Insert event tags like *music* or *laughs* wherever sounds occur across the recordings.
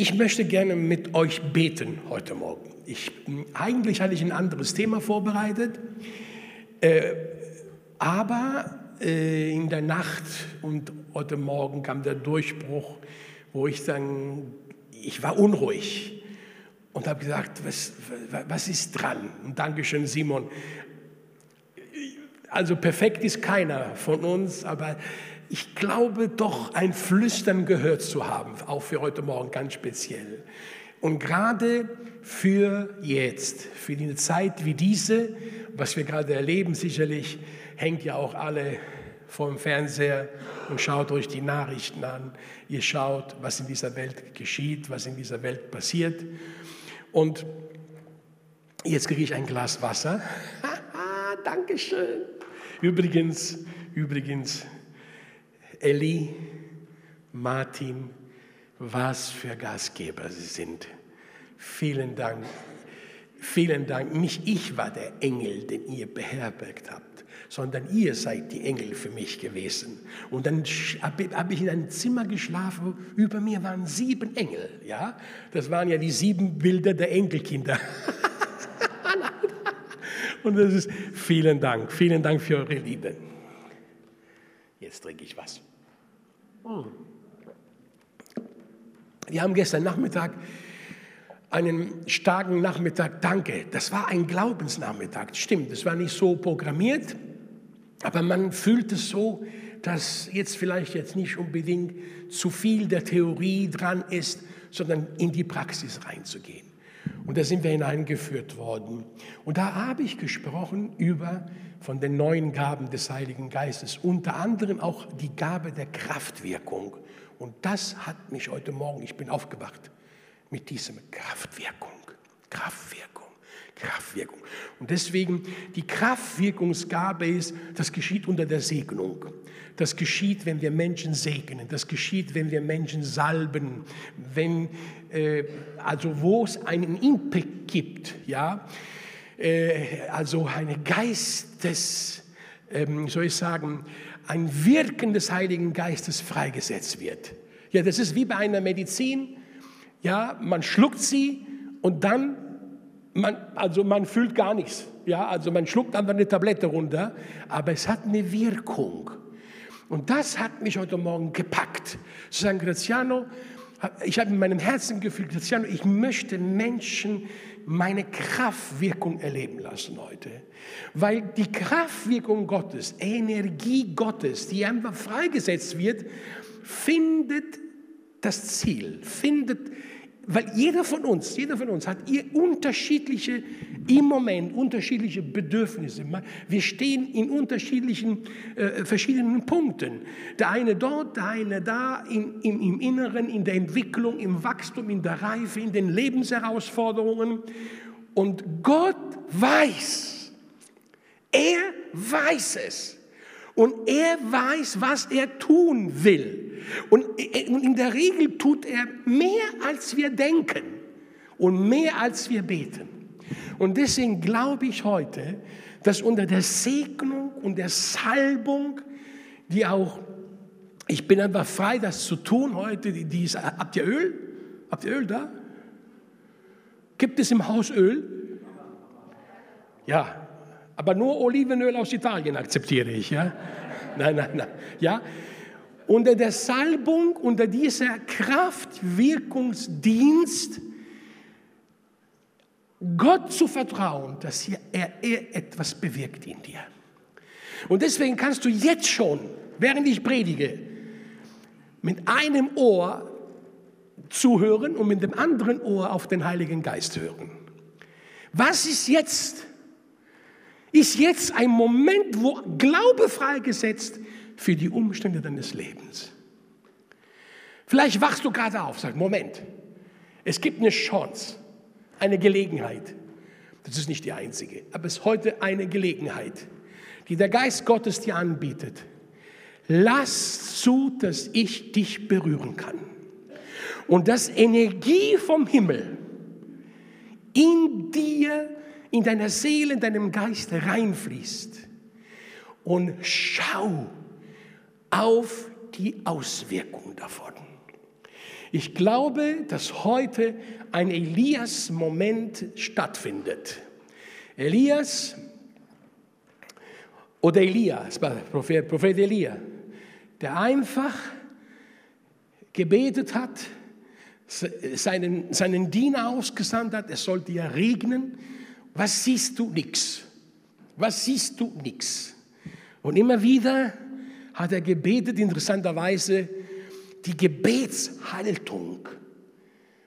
Ich möchte gerne mit euch beten heute Morgen. Ich, eigentlich hatte ich ein anderes Thema vorbereitet, äh, aber äh, in der Nacht und heute Morgen kam der Durchbruch, wo ich dann, ich war unruhig und habe gesagt, was, was ist dran? Und Dankeschön, Simon. Also perfekt ist keiner von uns, aber ich glaube doch ein Flüstern gehört zu haben, auch für heute Morgen ganz speziell. Und gerade für jetzt, für eine Zeit wie diese, was wir gerade erleben, sicherlich hängt ja auch alle vor dem Fernseher und schaut euch die Nachrichten an. Ihr schaut, was in dieser Welt geschieht, was in dieser Welt passiert. Und jetzt kriege ich ein Glas Wasser. *laughs* Dankeschön. Übrigens, übrigens, Elli, Martin, was für Gastgeber Sie sind. Vielen Dank. Vielen Dank. Nicht ich war der Engel, den ihr beherbergt habt, sondern ihr seid die Engel für mich gewesen. Und dann habe ich in einem Zimmer geschlafen, über mir waren sieben Engel. Ja? Das waren ja die sieben Bilder der Enkelkinder. *laughs* Und das ist vielen Dank, vielen Dank für eure Liebe. Jetzt trinke ich was. Wir haben gestern Nachmittag einen starken Nachmittag, danke, das war ein Glaubensnachmittag, stimmt, das war nicht so programmiert, aber man fühlt es so, dass jetzt vielleicht jetzt nicht unbedingt zu viel der Theorie dran ist, sondern in die Praxis reinzugehen. Und da sind wir hineingeführt worden. Und da habe ich gesprochen über von den neuen Gaben des Heiligen Geistes, unter anderem auch die Gabe der Kraftwirkung. Und das hat mich heute Morgen, ich bin aufgewacht mit diesem Kraftwirkung, Kraftwirkung, Kraftwirkung. Und deswegen die Kraftwirkungsgabe ist, das geschieht unter der Segnung. Das geschieht, wenn wir Menschen segnen. Das geschieht, wenn wir Menschen salben. Wenn, äh, also wo es einen Impact gibt, ja, äh, also eine Geistes, ähm, soll ich sagen, ein Wirken des Heiligen Geistes freigesetzt wird. Ja, das ist wie bei einer Medizin. Ja, man schluckt sie und dann, man, also man fühlt gar nichts. Ja, also man schluckt einfach eine Tablette runter, aber es hat eine Wirkung. Und das hat mich heute Morgen gepackt. Zu sagen, Graziano, ich habe in meinem Herzen gefühlt, Graziano, ich möchte Menschen meine Kraftwirkung erleben lassen heute. Weil die Kraftwirkung Gottes, Energie Gottes, die einfach freigesetzt wird, findet das Ziel, findet, weil jeder von uns, jeder von uns hat ihr unterschiedliche, im Moment unterschiedliche Bedürfnisse. Wir stehen in unterschiedlichen, äh, verschiedenen Punkten. Der eine dort, der eine da, in, im, im Inneren, in der Entwicklung, im Wachstum, in der Reife, in den Lebensherausforderungen. Und Gott weiß, er weiß es. Und er weiß, was er tun will. Und in der Regel tut er mehr, als wir denken und mehr, als wir beten. Und deswegen glaube ich heute, dass unter der Segnung und der Salbung, die auch, ich bin einfach frei, das zu tun heute, die, die ist, habt ihr Öl? Habt ihr Öl da? Gibt es im Haus Öl? Ja, aber nur Olivenöl aus Italien akzeptiere ich, ja? Nein, nein, nein. Ja? Unter der Salbung, unter dieser Kraftwirkungsdienst, Gott zu vertrauen, dass er, er etwas bewirkt in dir. Und deswegen kannst du jetzt schon, während ich predige, mit einem Ohr zuhören und mit dem anderen Ohr auf den Heiligen Geist hören. Was ist jetzt? Ist jetzt ein Moment, wo Glaube freigesetzt für die Umstände deines Lebens. Vielleicht wachst du gerade auf, sag, Moment, es gibt eine Chance, eine Gelegenheit. Das ist nicht die einzige, aber es ist heute eine Gelegenheit, die der Geist Gottes dir anbietet. Lass zu, dass ich dich berühren kann. Und dass Energie vom Himmel in dir in deiner Seele, in deinem Geist reinfließt. Und schau auf die Auswirkungen davon. Ich glaube, dass heute ein Elias-Moment stattfindet. Elias oder Elia, Prophet, Prophet Elia, der einfach gebetet hat, seinen, seinen Diener ausgesandt hat, es sollte ja regnen. Was siehst du? Nix. Was siehst du? Nix. Und immer wieder hat er gebetet, interessanterweise, die Gebetshaltung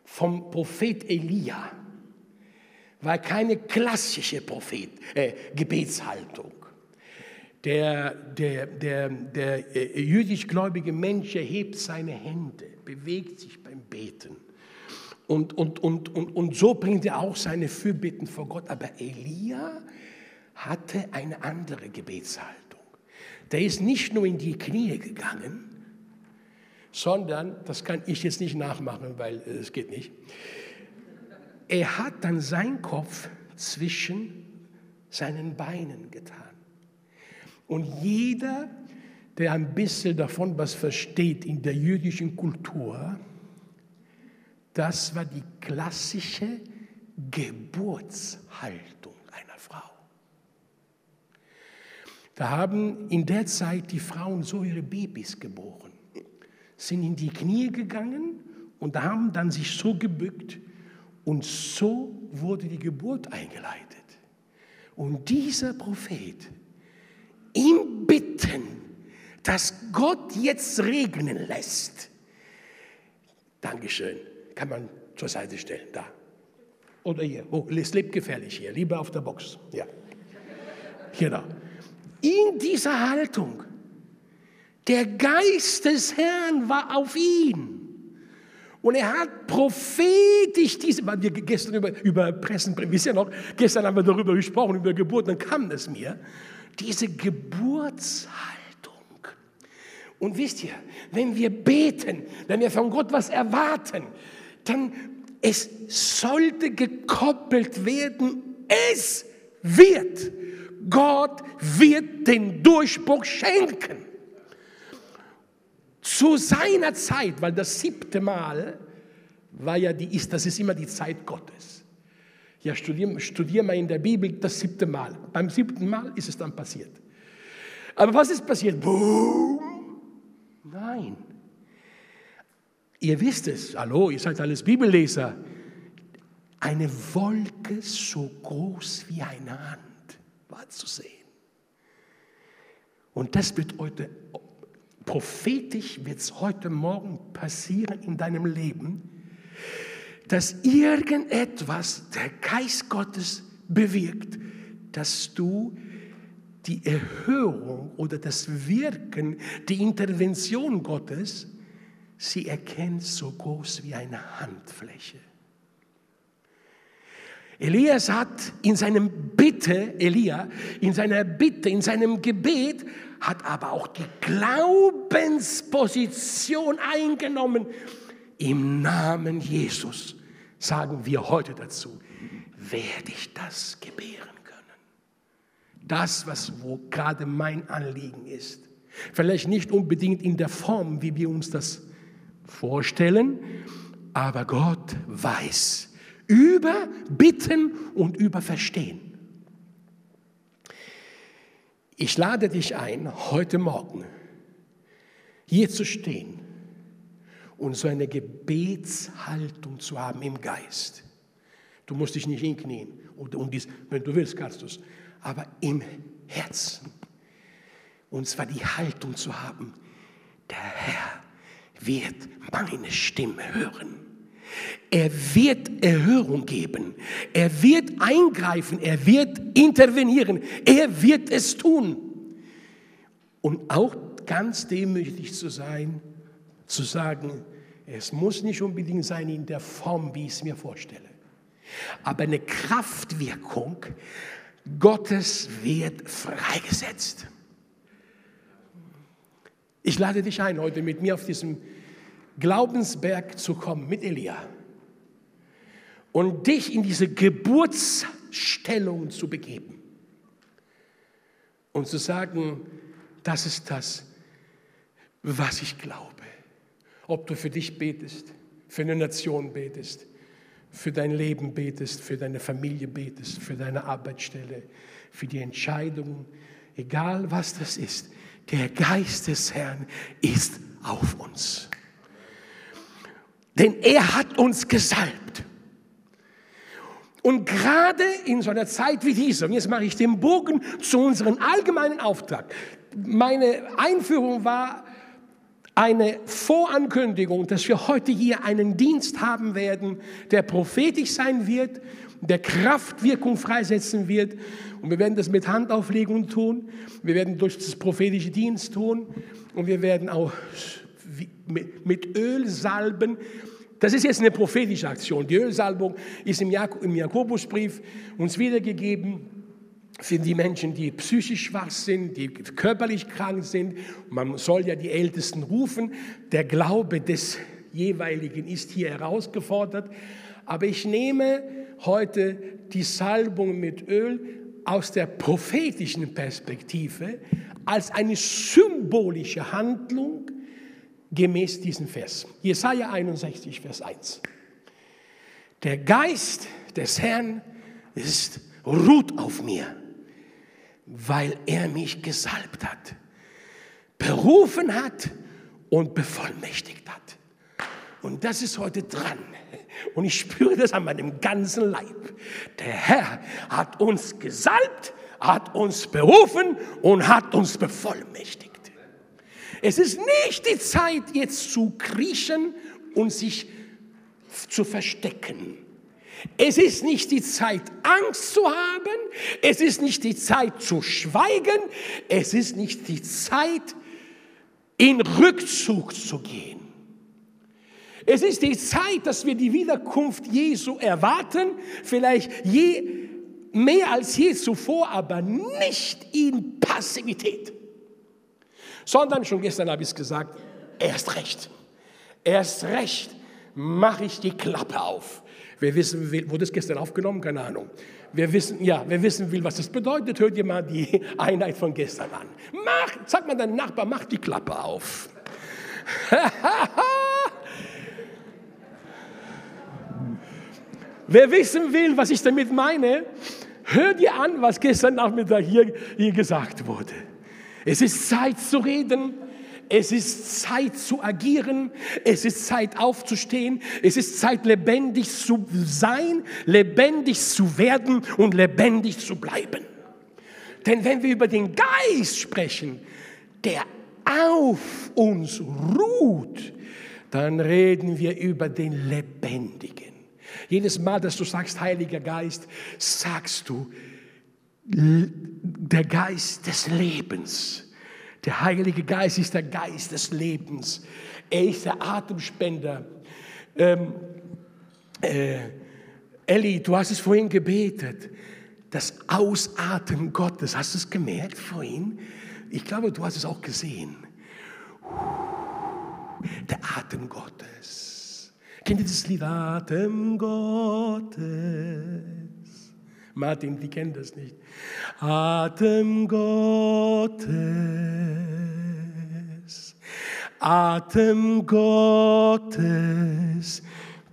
vom Prophet Elia war keine klassische Prophet, äh, Gebetshaltung. Der, der, der, der äh, jüdisch-gläubige Mensch erhebt seine Hände, bewegt sich beim Beten. Und, und, und, und, und so bringt er auch seine Fürbitten vor Gott. Aber Elia hatte eine andere Gebetshaltung. Der ist nicht nur in die Knie gegangen, sondern, das kann ich jetzt nicht nachmachen, weil äh, es geht nicht, er hat dann seinen Kopf zwischen seinen Beinen getan. Und jeder, der ein bisschen davon was versteht in der jüdischen Kultur, das war die klassische Geburtshaltung einer Frau. Da haben in der Zeit die Frauen so ihre Babys geboren, sind in die Knie gegangen und haben dann sich so gebückt und so wurde die Geburt eingeleitet. Und dieser Prophet im Bitten, dass Gott jetzt regnen lässt, Dankeschön, kann man zur Seite stellen, da. Oder hier, oh, es lebt gefährlich hier, lieber auf der Box, ja. Genau in dieser Haltung. Der Geist des Herrn war auf ihn. Und er hat prophetisch diese, weil wir gestern über, über Pressen, wisst ihr noch, gestern haben wir darüber gesprochen, über Geburt, dann kam es mir, diese Geburtshaltung. Und wisst ihr, wenn wir beten, wenn wir von Gott was erwarten, dann es sollte gekoppelt werden, es wird. Gott wird den Durchbruch schenken. Zu seiner Zeit, weil das siebte Mal war ja die, ist, das ist immer die Zeit Gottes. Ja, studier, studier mal in der Bibel das siebte Mal. Beim siebten Mal ist es dann passiert. Aber was ist passiert? Boom! Nein. Ihr wisst es, hallo, ihr seid alles Bibelleser. Eine Wolke so groß wie eine Hand war zu sehen. Und das wird heute, prophetisch wird es heute Morgen passieren in deinem Leben, dass irgendetwas der Geist Gottes bewirkt, dass du die Erhörung oder das Wirken, die Intervention Gottes, sie erkennst so groß wie eine Handfläche. Elias hat in seinem Bitte, Elia, in seiner Bitte, in seinem Gebet, hat aber auch die Glaubensposition eingenommen. Im Namen Jesus sagen wir heute dazu, werde ich das gebären können. Das, was wo gerade mein Anliegen ist. Vielleicht nicht unbedingt in der Form, wie wir uns das vorstellen, aber Gott weiß, über Bitten und über Verstehen. Ich lade dich ein, heute Morgen hier zu stehen und so eine Gebetshaltung zu haben im Geist. Du musst dich nicht hinknien, und, und dies, wenn du willst, kannst du es, aber im Herzen. Und zwar die Haltung zu haben, der Herr wird meine Stimme hören. Er wird Erhörung geben. Er wird eingreifen. Er wird intervenieren. Er wird es tun. Und auch ganz demütig zu sein, zu sagen, es muss nicht unbedingt sein in der Form, wie ich es mir vorstelle. Aber eine Kraftwirkung Gottes wird freigesetzt. Ich lade dich ein, heute mit mir auf diesem Glaubensberg zu kommen mit Elia und dich in diese Geburtsstellung zu begeben und zu sagen, das ist das, was ich glaube. Ob du für dich betest, für eine Nation betest, für dein Leben betest, für deine Familie betest, für deine Arbeitsstelle, für die Entscheidungen, egal was das ist. Der Geist des Herrn ist auf uns. Denn er hat uns gesalbt. Und gerade in so einer Zeit wie dieser, und jetzt mache ich den Bogen zu unserem allgemeinen Auftrag. Meine Einführung war eine Vorankündigung, dass wir heute hier einen Dienst haben werden, der prophetisch sein wird, der Kraftwirkung freisetzen wird. Und wir werden das mit Handauflegung tun. Wir werden durch das prophetische Dienst tun. Und wir werden auch mit Öl salben. Das ist jetzt eine prophetische Aktion. Die Ölsalbung ist im, Jakobusbrief uns wiedergegeben für die Menschen, die psychisch schwach sind, die körperlich krank sind. Man soll ja die Ältesten rufen. Der Glaube des jeweiligen ist hier herausgefordert. Aber ich nehme heute die Salbung mit Öl aus der prophetischen Perspektive als eine symbolische Handlung gemäß diesem Vers. Jesaja 61, Vers 1. Der Geist des Herrn ist, ruht auf mir, weil er mich gesalbt hat, berufen hat und bevollmächtigt hat. Und das ist heute dran. Und ich spüre das an meinem ganzen Leib. Der Herr hat uns gesalbt, hat uns berufen und hat uns bevollmächtigt. Es ist nicht die Zeit, jetzt zu kriechen und sich zu verstecken. Es ist nicht die Zeit, Angst zu haben. Es ist nicht die Zeit zu schweigen. Es ist nicht die Zeit, in Rückzug zu gehen. Es ist die Zeit, dass wir die Wiederkunft Jesu erwarten, vielleicht je, mehr als je zuvor, aber nicht in Passivität sondern schon gestern habe ich es gesagt, erst recht, erst recht mache ich die Klappe auf. Wer wissen will, wurde es gestern aufgenommen? Keine Ahnung. Wer wissen, ja, wer wissen will, was das bedeutet, hört ihr mal die *laughs* Einheit von gestern an. Mach, sag mal deinem Nachbar, mach die Klappe auf. *laughs* Wer wissen will, was ich damit meine, hört ihr an, was gestern Nachmittag hier, hier gesagt wurde. Es ist Zeit zu reden. Es ist Zeit zu agieren. Es ist Zeit aufzustehen. Es ist Zeit lebendig zu sein, lebendig zu werden und lebendig zu bleiben. Denn wenn wir über den Geist sprechen, der auf uns ruht, dann reden wir über den Lebendigen. Jedes Mal, dass du sagst, Heiliger Geist, sagst du, der Geist des Lebens. Der Heilige Geist ist der Geist des Lebens. Er ist der Atemspender. Ähm, äh, Elli, du hast es vorhin gebetet. Das Ausatmen Gottes. Hast du es gemerkt vorhin? Ich glaube, du hast es auch gesehen. Der Atem Gottes. Kennt ihr das Lied Atem Gottes? Martin, die kennen das nicht. Atem Gottes, Atem Gottes,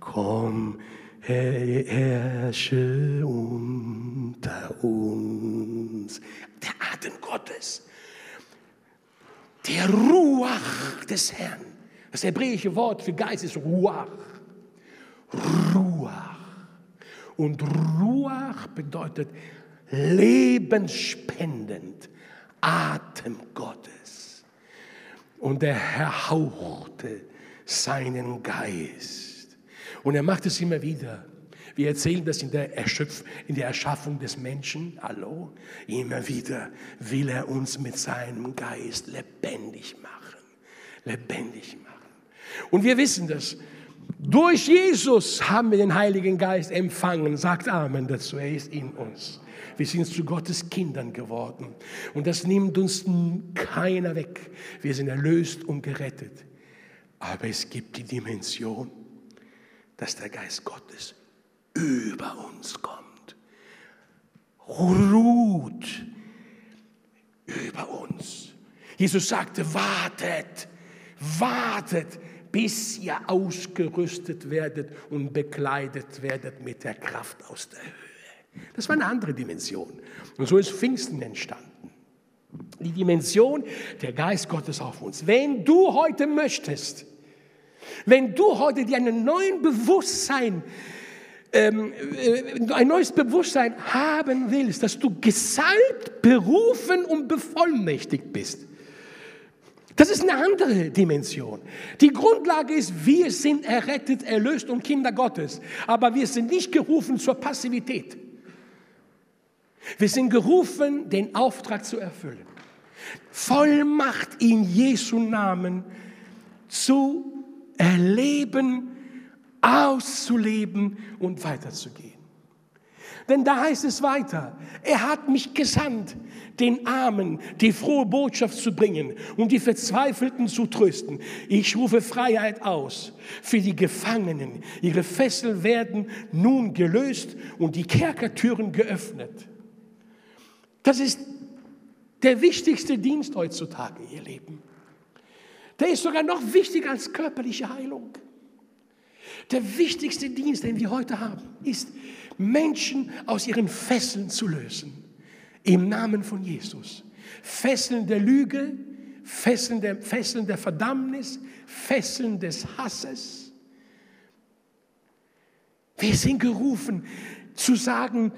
komm, herrsche unter uns. Der Atem Gottes, der Ruach des Herrn. Das hebräische Wort für Geist ist Ruach. Ruach. Und Ruach bedeutet lebensspendend, Atem Gottes. Und der Herr hauchte seinen Geist. Und er macht es immer wieder. Wir erzählen das in der, Erschöpf in der Erschaffung des Menschen. Hallo? Immer wieder will er uns mit seinem Geist lebendig machen. Lebendig machen. Und wir wissen das. Durch Jesus haben wir den Heiligen Geist empfangen. Sagt Amen dazu. Er ist in uns. Wir sind zu Gottes Kindern geworden. Und das nimmt uns keiner weg. Wir sind erlöst und gerettet. Aber es gibt die Dimension, dass der Geist Gottes über uns kommt. Ruht über uns. Jesus sagte, wartet, wartet, bis ihr ausgerüstet werdet und bekleidet werdet mit der Kraft aus der Höhe. Das war eine andere Dimension. Und so ist Pfingsten entstanden. Die Dimension der Geist Gottes auf uns. Wenn du heute möchtest, wenn du heute dir einen neuen Bewusstsein ähm, äh, ein neues Bewusstsein haben willst, dass du gesalbt, berufen und bevollmächtigt bist. Das ist eine andere Dimension. Die Grundlage ist, wir sind errettet, erlöst und Kinder Gottes. Aber wir sind nicht gerufen zur Passivität. Wir sind gerufen, den Auftrag zu erfüllen. Vollmacht in Jesu Namen zu erleben, auszuleben und weiterzugehen. Denn da heißt es weiter, er hat mich gesandt, den Armen die frohe Botschaft zu bringen und die Verzweifelten zu trösten. Ich rufe Freiheit aus für die Gefangenen. Ihre Fesseln werden nun gelöst und die Kerkertüren geöffnet. Das ist der wichtigste Dienst heutzutage, ihr Leben. Der ist sogar noch wichtiger als körperliche Heilung. Der wichtigste Dienst, den wir heute haben, ist, Menschen aus ihren Fesseln zu lösen. Im Namen von Jesus. Fesseln der Lüge, Fesseln der, Fesseln der Verdammnis, Fesseln des Hasses. Wir sind gerufen zu sagen,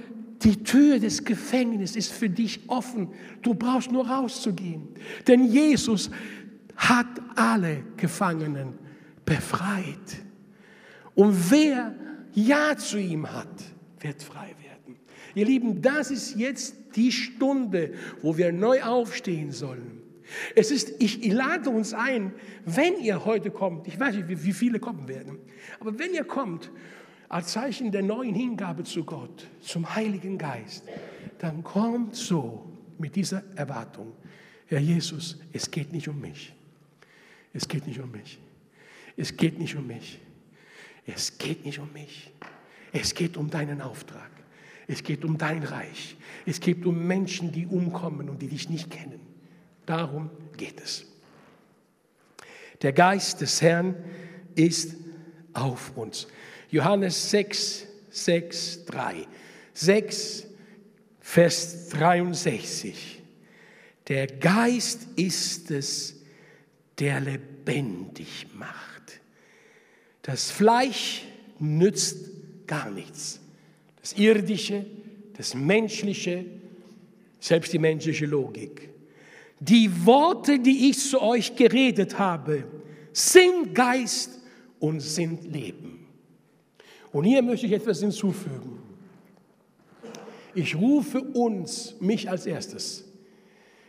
die Tür des Gefängnisses ist für dich offen. Du brauchst nur rauszugehen. Denn Jesus hat alle Gefangenen befreit. Und wer Ja zu ihm hat, wird frei werden. Ihr Lieben, das ist jetzt die Stunde, wo wir neu aufstehen sollen. Es ist, ich lade uns ein, wenn ihr heute kommt, ich weiß nicht, wie viele kommen werden, aber wenn ihr kommt, als Zeichen der neuen Hingabe zu Gott, zum Heiligen Geist, dann kommt so mit dieser Erwartung, Herr Jesus, es geht nicht um mich. Es geht nicht um mich. Es geht nicht um mich. Es geht nicht um mich. Es geht um deinen Auftrag. Es geht um dein Reich. Es geht um Menschen, die umkommen und die dich nicht kennen. Darum geht es. Der Geist des Herrn ist auf uns. Johannes 6, 6, 3. 6, Vers 63. Der Geist ist es, der lebendig macht. Das Fleisch nützt gar nichts. Das Irdische, das Menschliche, selbst die menschliche Logik. Die Worte, die ich zu euch geredet habe, sind Geist und sind Leben. Und hier möchte ich etwas hinzufügen. Ich rufe uns, mich als erstes,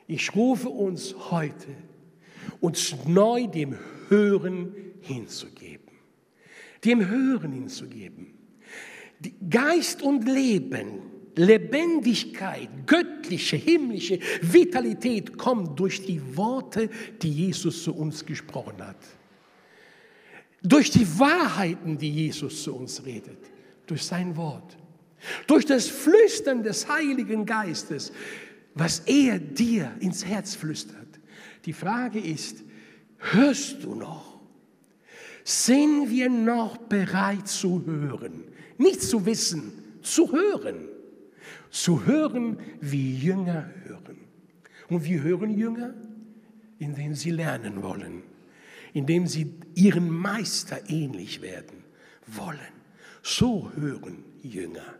ich rufe uns heute, uns neu dem Hören hinzugeben. Dem Hören hinzugeben. Geist und Leben, Lebendigkeit, göttliche, himmlische Vitalität kommt durch die Worte, die Jesus zu uns gesprochen hat. Durch die Wahrheiten, die Jesus zu uns redet. Durch sein Wort. Durch das Flüstern des Heiligen Geistes, was er dir ins Herz flüstert. Die Frage ist, hörst du noch? Sind wir noch bereit zu hören? Nicht zu wissen, zu hören. Zu hören, wie Jünger hören. Und wie hören Jünger? Indem sie lernen wollen. Indem sie ihren Meister ähnlich werden wollen. So hören Jünger.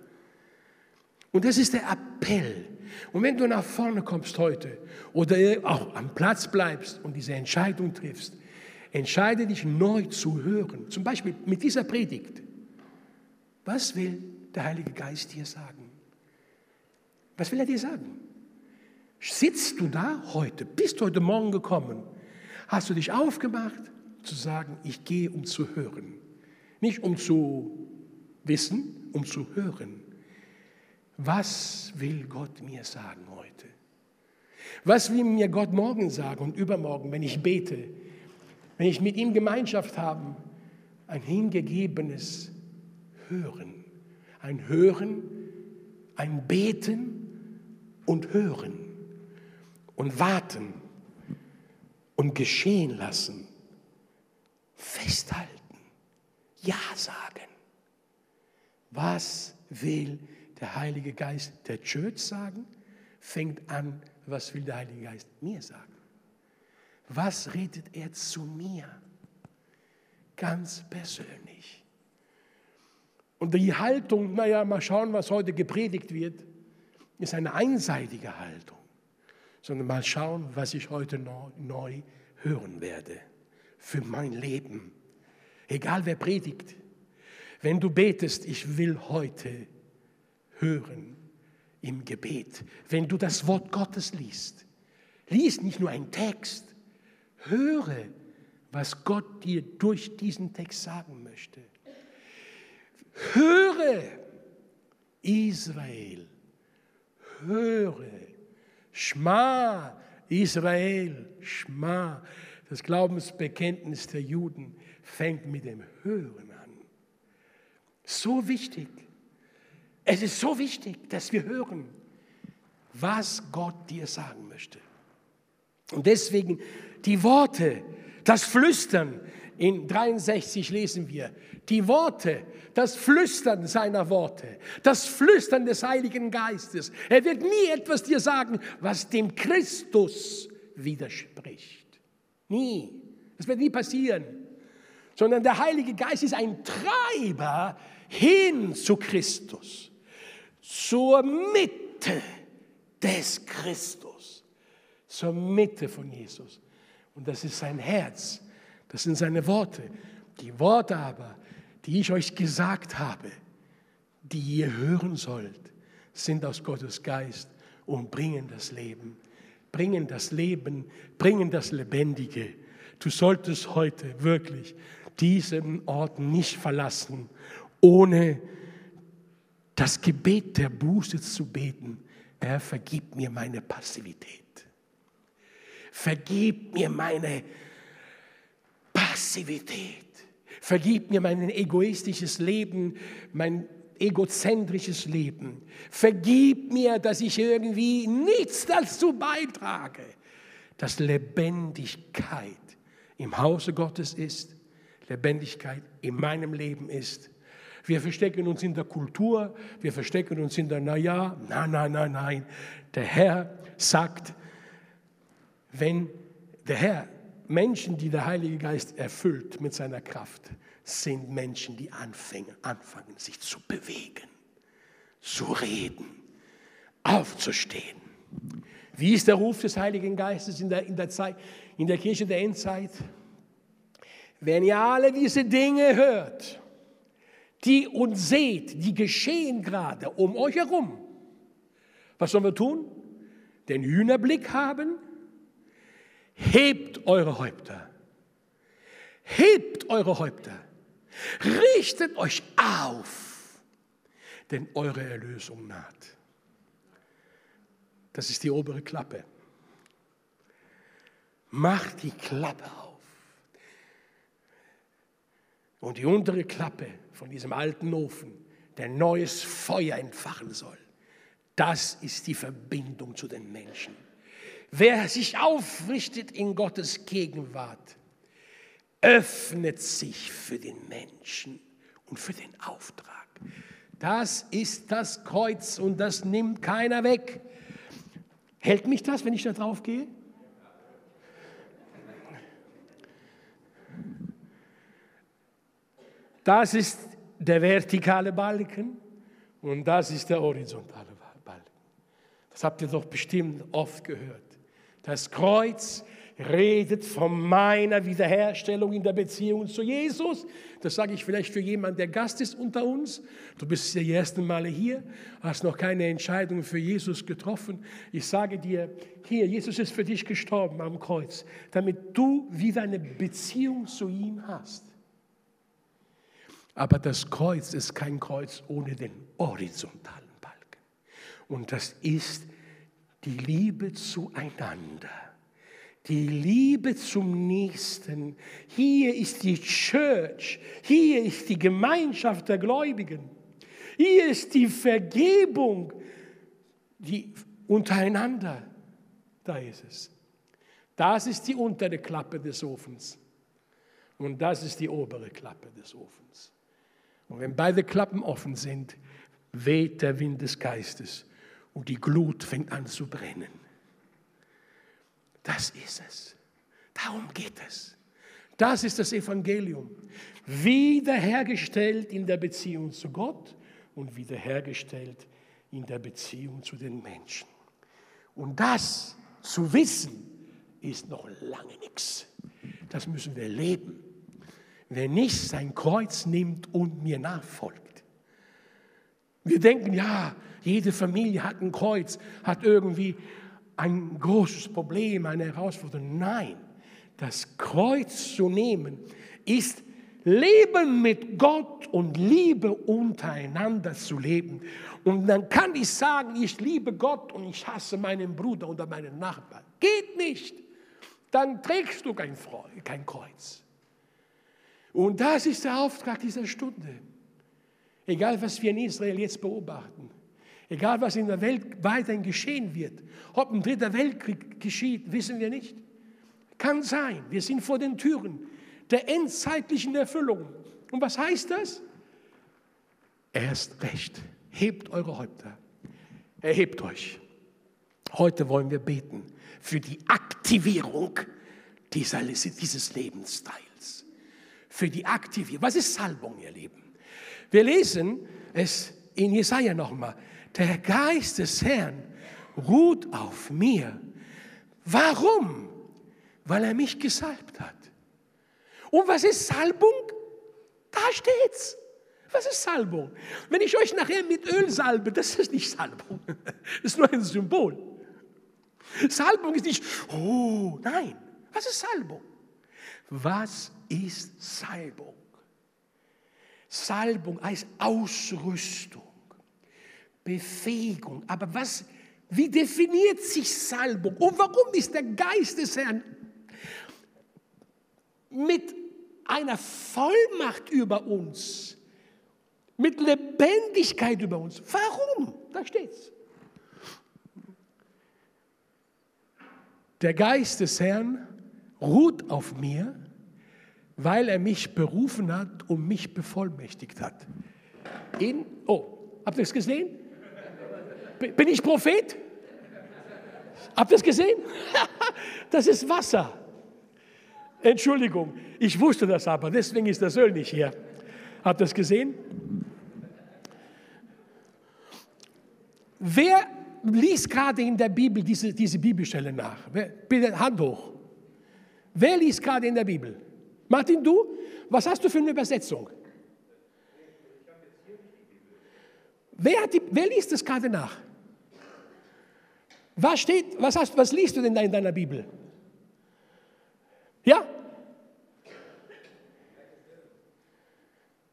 Und das ist der Appell. Und wenn du nach vorne kommst heute oder auch am Platz bleibst und diese Entscheidung triffst, entscheide dich neu zu hören. Zum Beispiel mit dieser Predigt. Was will der Heilige Geist dir sagen? Was will er dir sagen? Sitzt du da heute? Bist heute Morgen gekommen? Hast du dich aufgemacht zu sagen, ich gehe, um zu hören? Nicht um zu wissen, um zu hören. Was will Gott mir sagen heute? Was will mir Gott morgen sagen und übermorgen, wenn ich bete, wenn ich mit ihm Gemeinschaft habe? Ein hingegebenes Hören. Ein Hören, ein Beten und Hören und Warten und geschehen lassen festhalten, Ja sagen. Was will der Heilige Geist der Church sagen? Fängt an, was will der Heilige Geist mir sagen? Was redet er zu mir? Ganz persönlich. Und die Haltung, naja, mal schauen, was heute gepredigt wird, ist eine einseitige Haltung. Sondern mal schauen, was ich heute neu hören werde für mein Leben. Egal wer predigt. Wenn du betest, ich will heute hören im Gebet. Wenn du das Wort Gottes liest, lies nicht nur einen Text, höre, was Gott dir durch diesen Text sagen möchte. Höre, Israel, höre, Schma, Israel, Schma. Das Glaubensbekenntnis der Juden fängt mit dem Hören an. So wichtig. Es ist so wichtig, dass wir hören, was Gott dir sagen möchte. Und deswegen die Worte, das Flüstern, in 63 lesen wir, die Worte, das Flüstern seiner Worte, das Flüstern des Heiligen Geistes. Er wird nie etwas dir sagen, was dem Christus widerspricht. Nie. Das wird nie passieren. Sondern der Heilige Geist ist ein Treiber hin zu Christus, zur Mitte des Christus, zur Mitte von Jesus. Und das ist sein Herz, das sind seine Worte. Die Worte aber, die ich euch gesagt habe, die ihr hören sollt, sind aus Gottes Geist und bringen das Leben, bringen das Leben, bringen das Lebendige. Du solltest heute wirklich diesen Ort nicht verlassen, ohne das Gebet der Buße zu beten. Herr, vergib mir meine Passivität. Vergib mir meine Passivität. Vergib mir mein egoistisches Leben, mein egozentrisches Leben. Vergib mir, dass ich irgendwie nichts dazu beitrage, dass Lebendigkeit im Hause Gottes ist, Lebendigkeit in meinem Leben ist. Wir verstecken uns in der Kultur, wir verstecken uns in der, naja, nein, nein, nein, nein. Der Herr sagt, wenn der Herr Menschen, die der Heilige Geist erfüllt mit seiner Kraft, sind Menschen, die anfangen, anfangen sich zu bewegen, zu reden, aufzustehen. Wie ist der Ruf des Heiligen Geistes in der, in der, Zeit, in der Kirche der Endzeit? Wenn ihr alle diese Dinge hört, die uns seht, die geschehen gerade um euch herum, was sollen wir tun? Den Hühnerblick haben, Hebt eure Häupter. Hebt eure Häupter. Richtet euch auf, denn eure Erlösung naht. Das ist die obere Klappe. Macht die Klappe auf. Und die untere Klappe von diesem alten Ofen, der neues Feuer entfachen soll, das ist die Verbindung zu den Menschen. Wer sich aufrichtet in Gottes Gegenwart, öffnet sich für den Menschen und für den Auftrag. Das ist das Kreuz und das nimmt keiner weg. Hält mich das, wenn ich da drauf gehe? Das ist der vertikale Balken und das ist der horizontale Balken. Das habt ihr doch bestimmt oft gehört. Das Kreuz redet von meiner Wiederherstellung in der Beziehung zu Jesus. Das sage ich vielleicht für jemanden, der Gast ist unter uns. Du bist die ersten Male hier, hast noch keine Entscheidung für Jesus getroffen. Ich sage dir, hier, Jesus ist für dich gestorben am Kreuz, damit du wieder eine Beziehung zu ihm hast. Aber das Kreuz ist kein Kreuz ohne den horizontalen Balken. Und das ist die Liebe zueinander, die Liebe zum Nächsten. Hier ist die Church, hier ist die Gemeinschaft der Gläubigen, hier ist die Vergebung, die untereinander, da ist es. Das ist die untere Klappe des Ofens. Und das ist die obere Klappe des Ofens. Und wenn beide Klappen offen sind, weht der Wind des Geistes und die Glut fängt an zu brennen. Das ist es. Darum geht es. Das ist das Evangelium. Wiederhergestellt in der Beziehung zu Gott und wiederhergestellt in der Beziehung zu den Menschen. Und das zu wissen, ist noch lange nichts. Das müssen wir leben. Wer nicht sein Kreuz nimmt und mir nachfolgt. Wir denken, ja, jede Familie hat ein Kreuz, hat irgendwie ein großes Problem, eine Herausforderung. Nein, das Kreuz zu nehmen ist Leben mit Gott und Liebe untereinander zu leben. Und dann kann ich sagen, ich liebe Gott und ich hasse meinen Bruder oder meinen Nachbarn. Geht nicht. Dann trägst du kein, Kreuz. Und das ist der Auftrag dieser Stunde. Egal, was wir in Israel jetzt beobachten, egal, was in der Welt weiterhin geschehen wird, ob ein dritter Weltkrieg geschieht, wissen wir nicht. Kann sein, wir sind vor den Türen der endzeitlichen Erfüllung. Und was heißt das? Erst recht, hebt eure Häupter, erhebt euch. Heute wollen wir beten für die Aktivierung dieser, dieses Lebensteils. Für die Aktivierung. Was ist Salbung, ihr Lieben? Wir lesen es in Jesaja nochmal. Der Geist des Herrn ruht auf mir. Warum? Weil er mich gesalbt hat. Und was ist Salbung? Da steht's. Was ist Salbung? Wenn ich euch nachher mit Öl salbe, das ist nicht Salbung. *laughs* Das ist nur ein Symbol. Salbung ist nicht, oh, nein. Was ist Salbung? Was ist Salbung? Salbung heißt Ausrüstung, Befähigung. Aber was, wie definiert sich Salbung? Und warum ist der Geist des Herrn mit einer Vollmacht über uns, mit Lebendigkeit über uns. Warum? Da steht's. Der Geist des Herrn ruht auf mir, weil er mich berufen hat und mich bevollmächtigt hat. In, oh, habt ihr es gesehen? Bin ich Prophet? Habt ihr es gesehen? *laughs* Das ist Wasser. Entschuldigung, ich wusste das aber, deswegen ist das Öl nicht hier. Habt ihr das gesehen? Wer liest gerade in der Bibel diese, diese Bibelstelle nach? Wer, bitte Hand hoch. Wer liest gerade in der Bibel? Martin, du? Was hast du für eine Übersetzung? Wer, die, wer liest es gerade nach? Was steht, was, hast, was liest du denn da in deiner Bibel? Ja?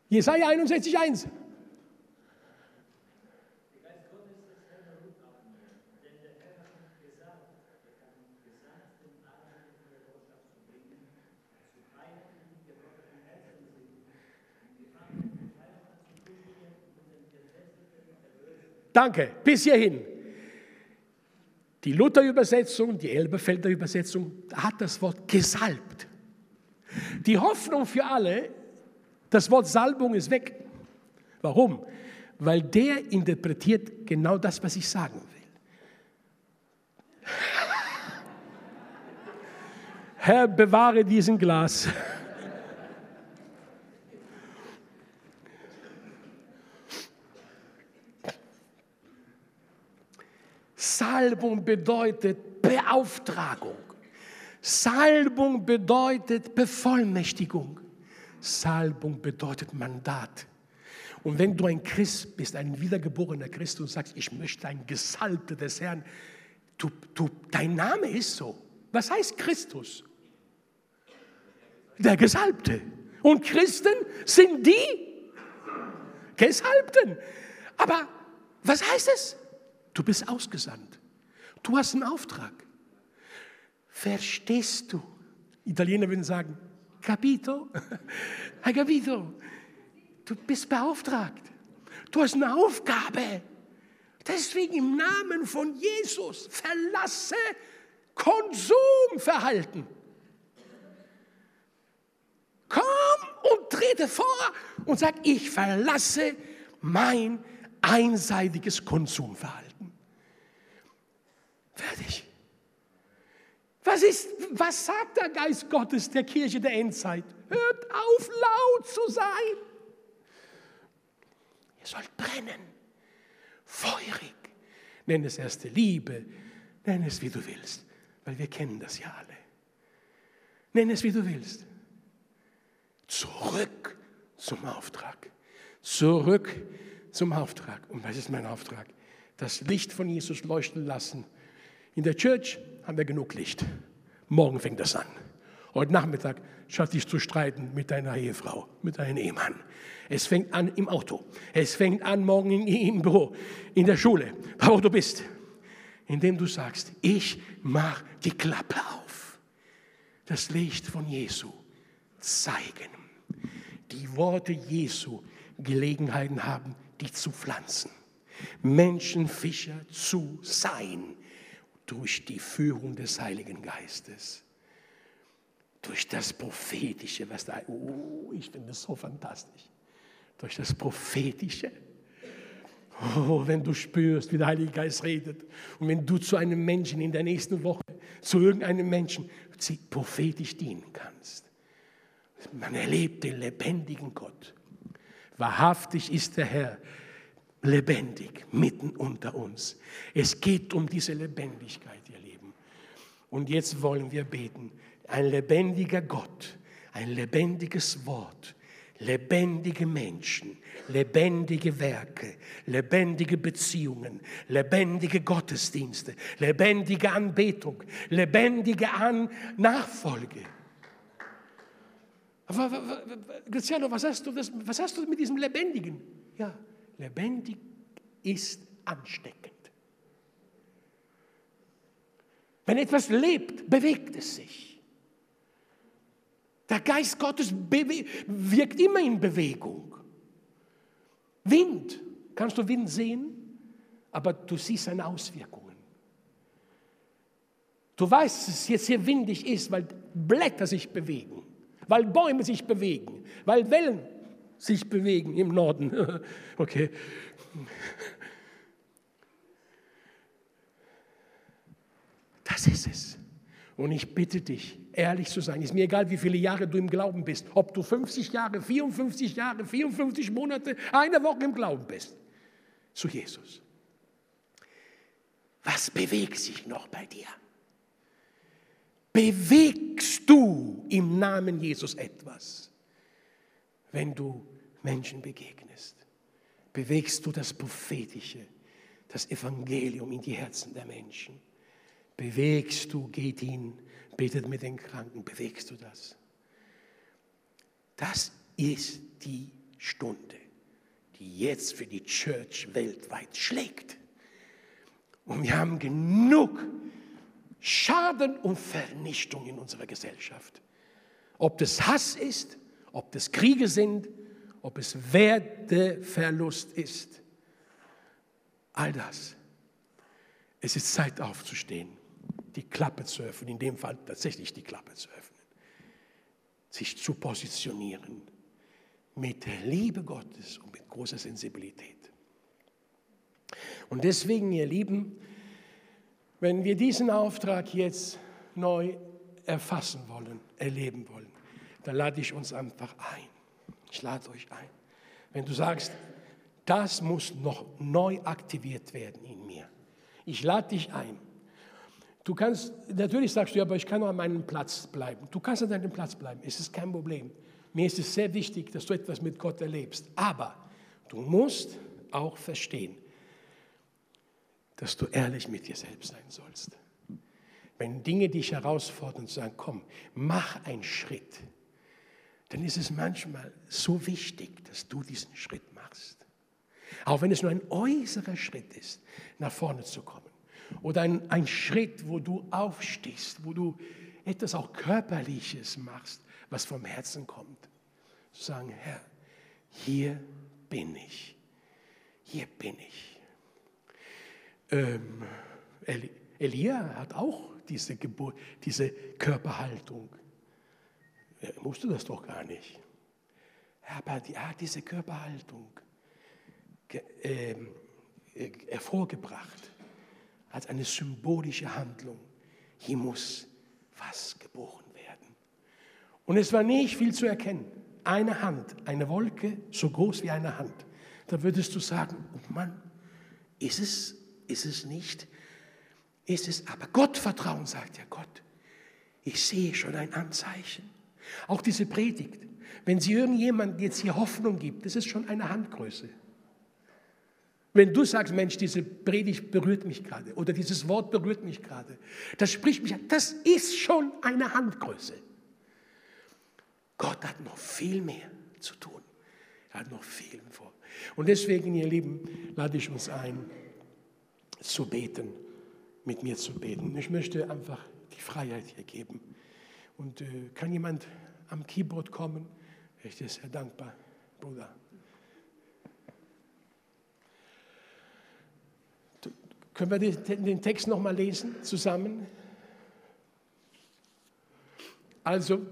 Jesaja 61,1. Danke, bis hierhin. Die Luther-Übersetzung, die Elberfelder Übersetzung hat das Wort gesalbt. Die Hoffnung für alle, das Wort Salbung ist weg. Warum? Weil der interpretiert genau das, was ich sagen will. *laughs* Herr, bewahre diesen Glas. Salbung bedeutet Beauftragung. Salbung bedeutet Bevollmächtigung. Salbung bedeutet Mandat. Und wenn du ein Christ bist, ein wiedergeborener Christ und sagst, ich möchte ein Gesalbter des Herrn, du, du, dein Name ist so. Was heißt Christus? Der Gesalbte. Und Christen sind die Gesalbten. Aber was heißt es? Du bist ausgesandt. Du hast einen Auftrag. Verstehst du? Italiener würden sagen, capito? *laughs* Hai capito? Du bist beauftragt. Du hast eine Aufgabe. Deswegen im Namen von Jesus verlasse Konsumverhalten. Komm trete vor und sag, ich verlasse mein einseitiges Konsumverhalten. Fertig. Was, ist, was sagt der Geist Gottes der Kirche der Endzeit? Hört auf, laut zu sein. Ihr sollt brennen, feurig. Nenn es erste Liebe, nenn es wie du willst, weil wir kennen das ja alle. Nenn es wie du willst. Zurück zum Auftrag. Zurück zum Auftrag. Und was ist mein Auftrag? Das Licht von Jesus leuchten lassen. In der Church haben wir genug Licht. Morgen fängt das an. Heute Nachmittag statt dich zu streiten mit deiner Ehefrau, mit deinem Ehemann. Es fängt an im Auto. Es fängt an morgen im Büro, in der Schule, wo du bist. Indem du sagst, ich mach die Klappe auf. Das Licht von Jesu zeigen. Die Worte Jesu Gelegenheiten haben, die zu pflanzen. Menschenfischer zu sein durch die Führung des Heiligen Geistes. Durch das Prophetische, was da, oh, ich finde es so fantastisch. Durch das Prophetische. Oh, wenn du spürst, wie der Heilige Geist redet und wenn du zu einem Menschen in der nächsten Woche, zu irgendeinem Menschen prophetisch dienen kannst. Man erlebt den lebendigen Gott. Wahrhaftig ist der Herr lebendig mitten unter uns. Es geht um diese Lebendigkeit, ihr Lieben. Und jetzt wollen wir beten. Ein lebendiger Gott, ein lebendiges Wort, lebendige Menschen, lebendige Werke, lebendige Beziehungen, lebendige Gottesdienste, lebendige Anbetung, lebendige An Nachfolge. Graziano, was hast, du das, was hast du mit diesem Lebendigen? Ja, lebendig ist ansteckend. Wenn etwas lebt, bewegt es sich. Der Geist Gottes wirkt immer in Bewegung. Wind, kannst du Wind sehen? Aber du siehst seine Auswirkungen. Du weißt, dass es jetzt hier windig ist, weil Blätter sich bewegen, weil Bäume sich bewegen, weil Wellen sich bewegen im Norden. *laughs* Okay. Das ist es. Und ich bitte dich, ehrlich zu sein. Ist mir egal, wie viele Jahre du im Glauben bist. Ob du 50 Jahre, 54 Jahre, 54 Monate, eine Woche im Glauben bist. Zu Jesus. Was bewegt sich noch bei dir? Bewegst du im Namen Jesus etwas, wenn du Menschen begegnest? Bewegst du das Prophetische, das Evangelium in die Herzen der Menschen? Bewegst du, geht hin, betet mit den Kranken, bewegst du das? Das ist die Stunde, die jetzt für die Church weltweit schlägt. Und wir haben genug Schaden und Vernichtung in unserer Gesellschaft. Ob das Hass ist, ob das Kriege sind, ob es Werteverlust ist. All das. Es ist Zeit aufzustehen die Klappe zu öffnen, in dem Fall tatsächlich die Klappe zu öffnen, sich zu positionieren mit der Liebe Gottes und mit großer Sensibilität. Und deswegen, ihr Lieben, wenn wir diesen Auftrag jetzt neu erfassen wollen, erleben wollen, dann lade ich uns einfach ein. Ich lade euch ein. Wenn du sagst, das muss noch neu aktiviert werden in mir. Ich lade dich ein. Du kannst, natürlich sagst du, aber ich kann an meinem Platz bleiben. Du kannst an deinem Platz bleiben, es ist kein Problem. Mir ist es sehr wichtig, dass du etwas mit Gott erlebst. Aber du musst auch verstehen, dass du ehrlich mit dir selbst sein sollst. Wenn Dinge dich herausfordern und sagen, komm, mach einen Schritt, dann ist es manchmal so wichtig, dass du diesen Schritt machst. Auch wenn es nur ein äußerer Schritt ist, nach vorne zu kommen. Oder ein, ein Schritt, wo du aufstehst, wo du etwas auch Körperliches machst, was vom Herzen kommt. Zu sagen, Herr, hier bin ich. Hier bin ich. Ähm, Elia hat auch diese, Geburt, diese Körperhaltung. Er musste das doch gar nicht. Aber die, hat diese Körperhaltung äh, äh, hervorgebracht als eine symbolische Handlung. Hier muss was geboren werden. Und es war nicht viel zu erkennen. Eine Hand, eine Wolke so groß wie eine Hand. Da würdest du sagen, oh Mann, ist es, ist es nicht? Ist es aber Gottvertrauen, sagt ja Gott. Ich sehe schon ein Anzeichen. Auch diese Predigt, wenn sie irgendjemand jetzt hier Hoffnung gibt, das ist schon eine Handgröße. Wenn du sagst, Mensch, diese Predigt berührt mich gerade oder dieses Wort berührt mich gerade, das spricht mich an, das ist schon eine Handgröße. Gott hat noch viel mehr zu tun. Er hat noch viel vor. Und deswegen, ihr Lieben, lade ich uns ein, zu beten, mit mir zu beten. Ich möchte einfach die Freiheit hier geben. Und äh, kann jemand am Keyboard kommen? Ich bin sehr dankbar, Bruder. Können wir den Text nochmal lesen zusammen? Also,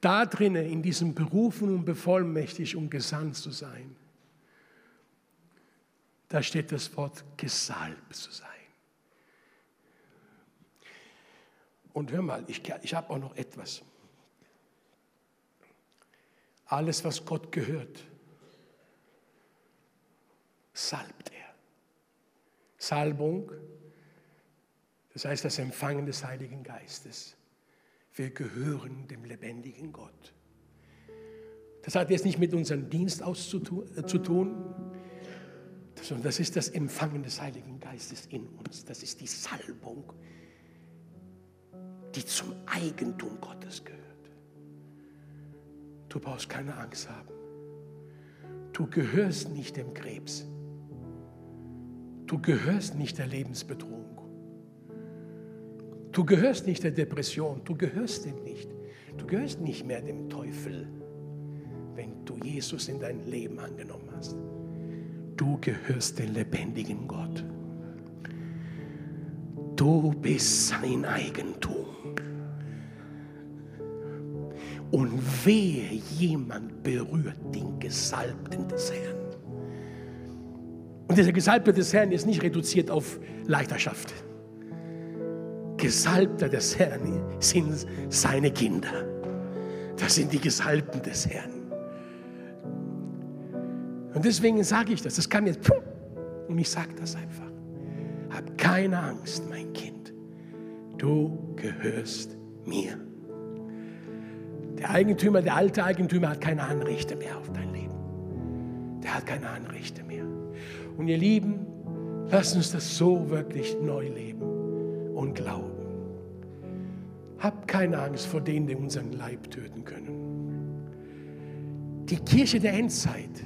da drinnen, in diesem Berufen und bevollmächtigt, um gesandt zu sein, da steht das Wort gesalbt zu sein. Und hör mal, ich, ich habe auch noch etwas. Alles, was Gott gehört, salbt er. Salbung, das heißt das Empfangen des Heiligen Geistes. Wir gehören dem lebendigen Gott. Das hat jetzt nicht mit unserem Dienst auszutun, äh, zu tun, sondern das ist das Empfangen des Heiligen Geistes in uns. Das ist die Salbung, die zum Eigentum Gottes gehört. Du brauchst keine Angst haben. Du gehörst nicht dem Krebs. Du gehörst nicht der Lebensbedrohung. Du gehörst nicht der Depression. Du gehörst dem nicht. Du gehörst nicht mehr dem Teufel, wenn du Jesus in dein Leben angenommen hast. Du gehörst dem lebendigen Gott. Du bist sein Eigentum. Und wehe, jemand berührt den Gesalbten des Herrn. Und dieser Gesalbte des Herrn ist nicht reduziert auf Leiterschaft. Gesalbter des Herrn sind seine Kinder. Das sind die Gesalbten des Herrn. Und deswegen sage ich das. Das kann jetzt. Und ich sage das einfach. Hab keine Angst, mein Kind. Du gehörst mir. Der Eigentümer, der alte Eigentümer hat keine Anrechte mehr auf dein Leben. Der hat keine Anrechte mehr. Und ihr Lieben, lasst uns das so wirklich neu leben und glauben. Habt keine Angst vor denen, die unseren Leib töten können. Die Kirche der Endzeit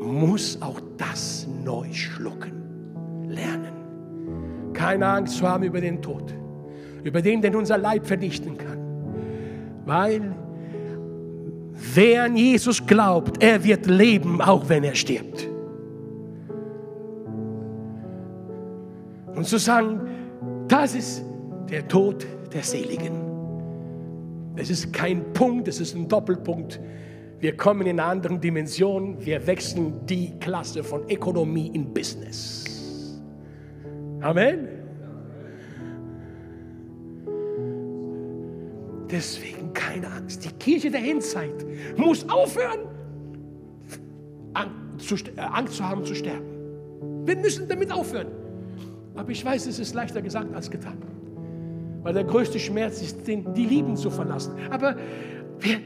muss auch das neu schlucken, lernen. Keine Angst zu haben über den Tod, über den, der unser Leib vernichten kann. Weil wer an Jesus glaubt, er wird leben, auch wenn er stirbt. Und zu sagen, das ist der Tod der Seligen. Es ist kein Punkt, es ist ein Doppelpunkt. Wir kommen in eine andere Dimension. Wir wechseln die Klasse von Ökonomie in Business. Amen. Deswegen keine Angst. Die Kirche der Endzeit muss aufhören, äh, Angst zu haben zu sterben. Wir müssen damit aufhören. Aber ich weiß, es ist leichter gesagt als getan. Weil der größte Schmerz ist, die Lieben zu verlassen. Aber wir,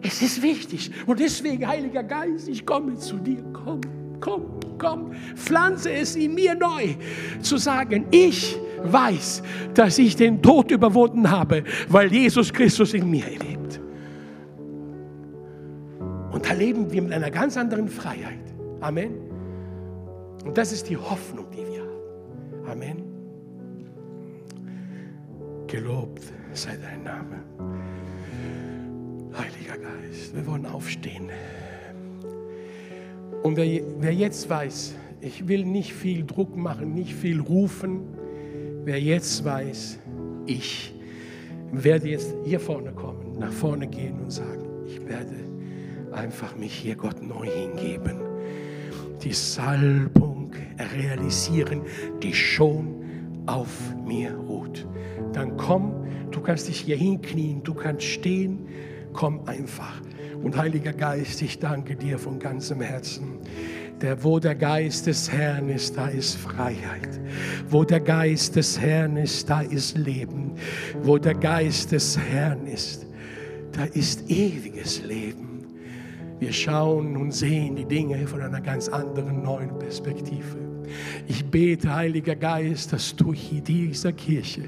es ist wichtig. Und deswegen, Heiliger Geist, ich komme zu dir. Komm, komm, komm. Pflanze es in mir neu, zu sagen, ich weiß, dass ich den Tod überwunden habe, weil Jesus Christus in mir lebt. Und da leben wir mit einer ganz anderen Freiheit. Amen. Und das ist die Hoffnung, die wir haben. Amen. Gelobt sei dein Name. Heiliger Geist, wir wollen aufstehen. Und wer, wer jetzt weiß, ich will nicht viel Druck machen, nicht viel rufen, wer jetzt weiß, ich werde jetzt hier vorne kommen, nach vorne gehen und sagen, Ich werde einfach mich hier Gott neu hingeben. Die Salbung realisieren, die schon auf mir ruht. Dann komm, du kannst dich hier hinknien, du kannst stehen, komm einfach. Und Heiliger Geist, ich danke dir von ganzem Herzen. Der, wo der Geist des Herrn ist, da ist Freiheit. Wo der Geist des Herrn ist, da ist Leben. Wo der Geist des Herrn ist, da ist ewiges Leben. Wir schauen und sehen die Dinge von einer ganz anderen neuen Perspektive. Ich bete, Heiliger Geist, dass du hier dieser Kirche,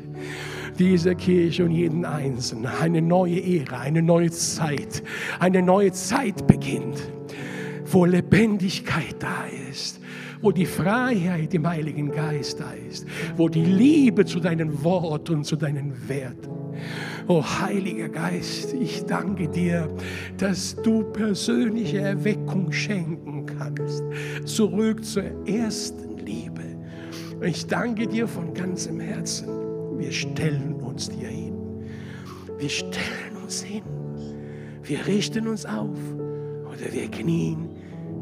dieser Kirche und jeden Einzelnen eine neue Ära, eine neue Zeit, eine neue Zeit beginnt, wo Lebendigkeit da ist, wo die Freiheit im Heiligen Geist da ist, wo die Liebe zu deinen Worten und zu deinen Werten. Oh Heiliger Geist, ich danke dir, dass du persönliche Erweckung schenken kannst, zurück zur ersten Liebe. Ich danke dir von ganzem Herzen. Wir stellen uns dir hin. Wir stellen uns hin. Wir richten uns auf oder wir knien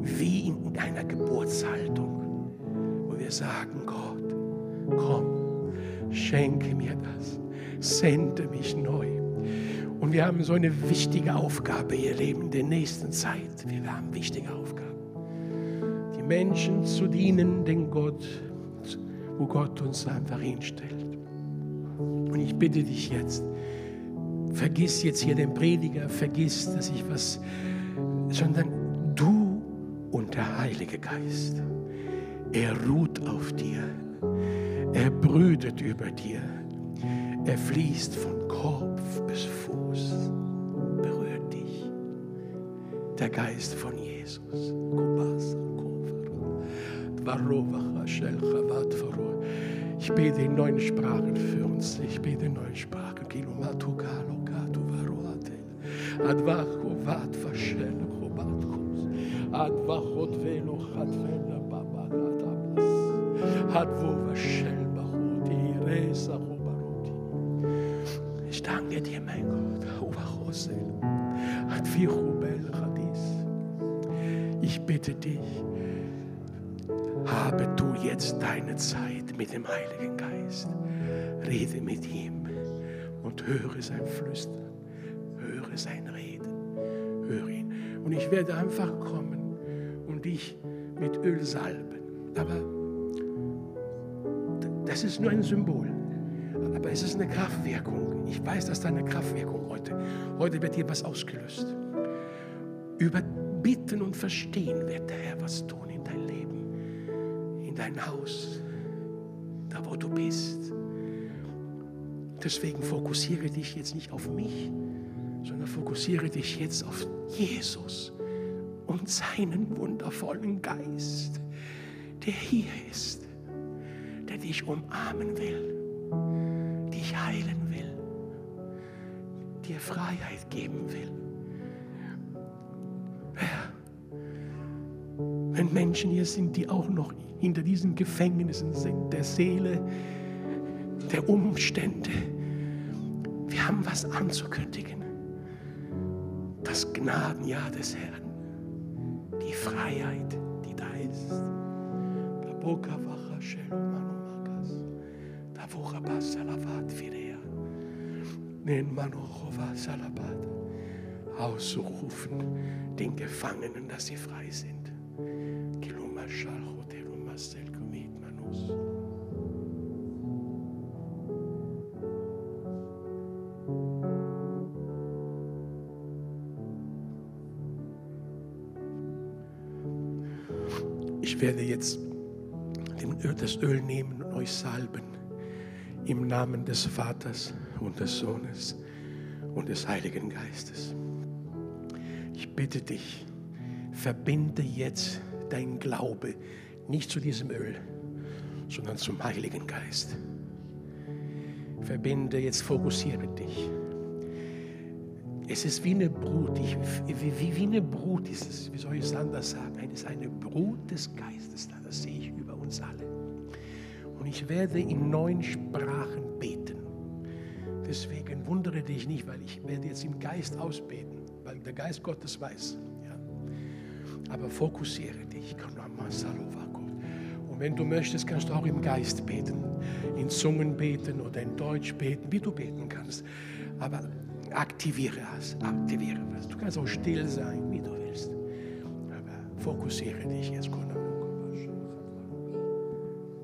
wie in einer Geburtshaltung, wo wir sagen, Gott, komm, schenke mir das, sende mich neu. Und wir haben so eine wichtige Aufgabe, ihr Leben, in der nächsten Zeit. Wir haben wichtige Aufgaben. Die Menschen zu dienen, den Gott, wo Gott uns einfach hinstellt. Und ich bitte dich jetzt, vergiss jetzt hier den Prediger, vergiss, dass ich was, sondern und der Heilige Geist. Er ruht auf dir. Er brütet über dir. Er fließt von Kopf bis Fuß. Berührt dich. Der Geist von Jesus. Ich bete in neuen Sprachen für uns. Ich bete in neuen Sprachen. Advacho vat vashel advachot velo chatvela babagatabas. Hadvo vashel bachoti resa chobaroti. Ich danke dir, mein Gott. Uvachosel. Advichubel chadis. Ich bitte dich, habe du jetzt deine Zeit mit dem Heiligen Geist. Rede mit ihm und höre sein Flüstern, höre sein Reden, höre ihn. Und ich werde einfach kommen dich mit Öl salben. Aber das ist nur ein Symbol. Aber es ist eine Kraftwirkung. Ich weiß, dass da eine Kraftwirkung heute. Heute wird hier was ausgelöst. Über Bitten und Verstehen wird der Herr was tun in dein Leben, dein Haus, da wo du bist. Deswegen fokussiere dich jetzt nicht auf mich, sondern fokussiere dich jetzt auf Jesus und seinen wundervollen Geist, der hier ist, der dich umarmen will, dich heilen will, dir Freiheit geben will. Wenn Menschen hier sind, die auch noch hinter diesen Gefängnissen sind, der Seele, der Umstände, wir haben was anzukündigen. Das Gnadenjahr des Herrn die Freiheit, die da ist. Auszurufen den Gefangenen, dass sie frei sind. Ich werde jetzt das Öl nehmen und euch salben im Namen des Vaters und des Sohnes und des Heiligen Geistes. Ich bitte dich, verbinde jetzt dein Glaube nicht zu diesem Öl, sondern zum Heiligen Geist. Verbinde jetzt, fokussiere dich. Es ist wie eine Brut. Ich, wie, wie, eine Brut ist es. Wie soll ich es anders sagen? Es ist eine Brut des Geistes da. Das sehe ich über uns alle. Und ich werde in neuen Sprachen beten. Deswegen wundere dich nicht, weil ich werde jetzt im Geist ausbeten. weil der Geist Gottes weiß. Aber fokussiere dich. Und wenn du möchtest, kannst du auch im Geist beten, in Zungen beten oder in Deutsch beten, wie du beten kannst. Aber aktiviere es, aktiviere es. Du kannst auch still sein, wie du willst. Aber fokussiere dich jetzt, Kunde.